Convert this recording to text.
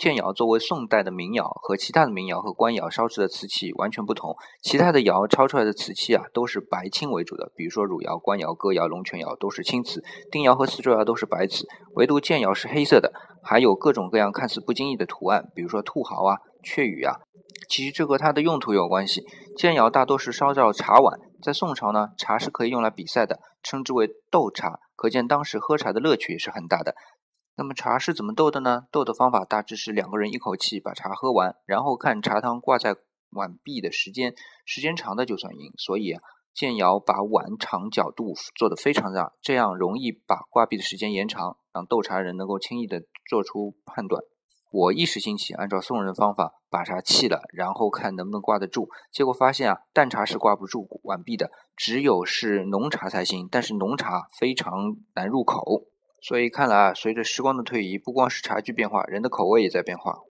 建窑作为宋代的民窑，和其他的民窑和官窑烧制的瓷器完全不同。其他的窑烧出来的瓷器啊，都是白青为主的，比如说汝窑、官窑、哥窑、龙泉窑都是青瓷，定窑和四周窑都是白瓷，唯独建窑是黑色的，还有各种各样看似不经意的图案，比如说兔毫啊、雀羽啊。其实这和它的用途有关系。建窑大多是烧造茶碗，在宋朝呢，茶是可以用来比赛的，称之为斗茶，可见当时喝茶的乐趣也是很大的。那么茶是怎么斗的呢？斗的方法大致是两个人一口气把茶喝完，然后看茶汤挂在碗壁的时间，时间长的就算赢。所以建窑把碗长角度做得非常大，这样容易把挂壁的时间延长，让斗茶人能够轻易的做出判断。我一时兴起，按照宋人方法把茶沏了，然后看能不能挂得住。结果发现啊，淡茶是挂不住碗壁的，只有是浓茶才行。但是浓茶非常难入口。所以看来啊，随着时光的推移，不光是茶具变化，人的口味也在变化。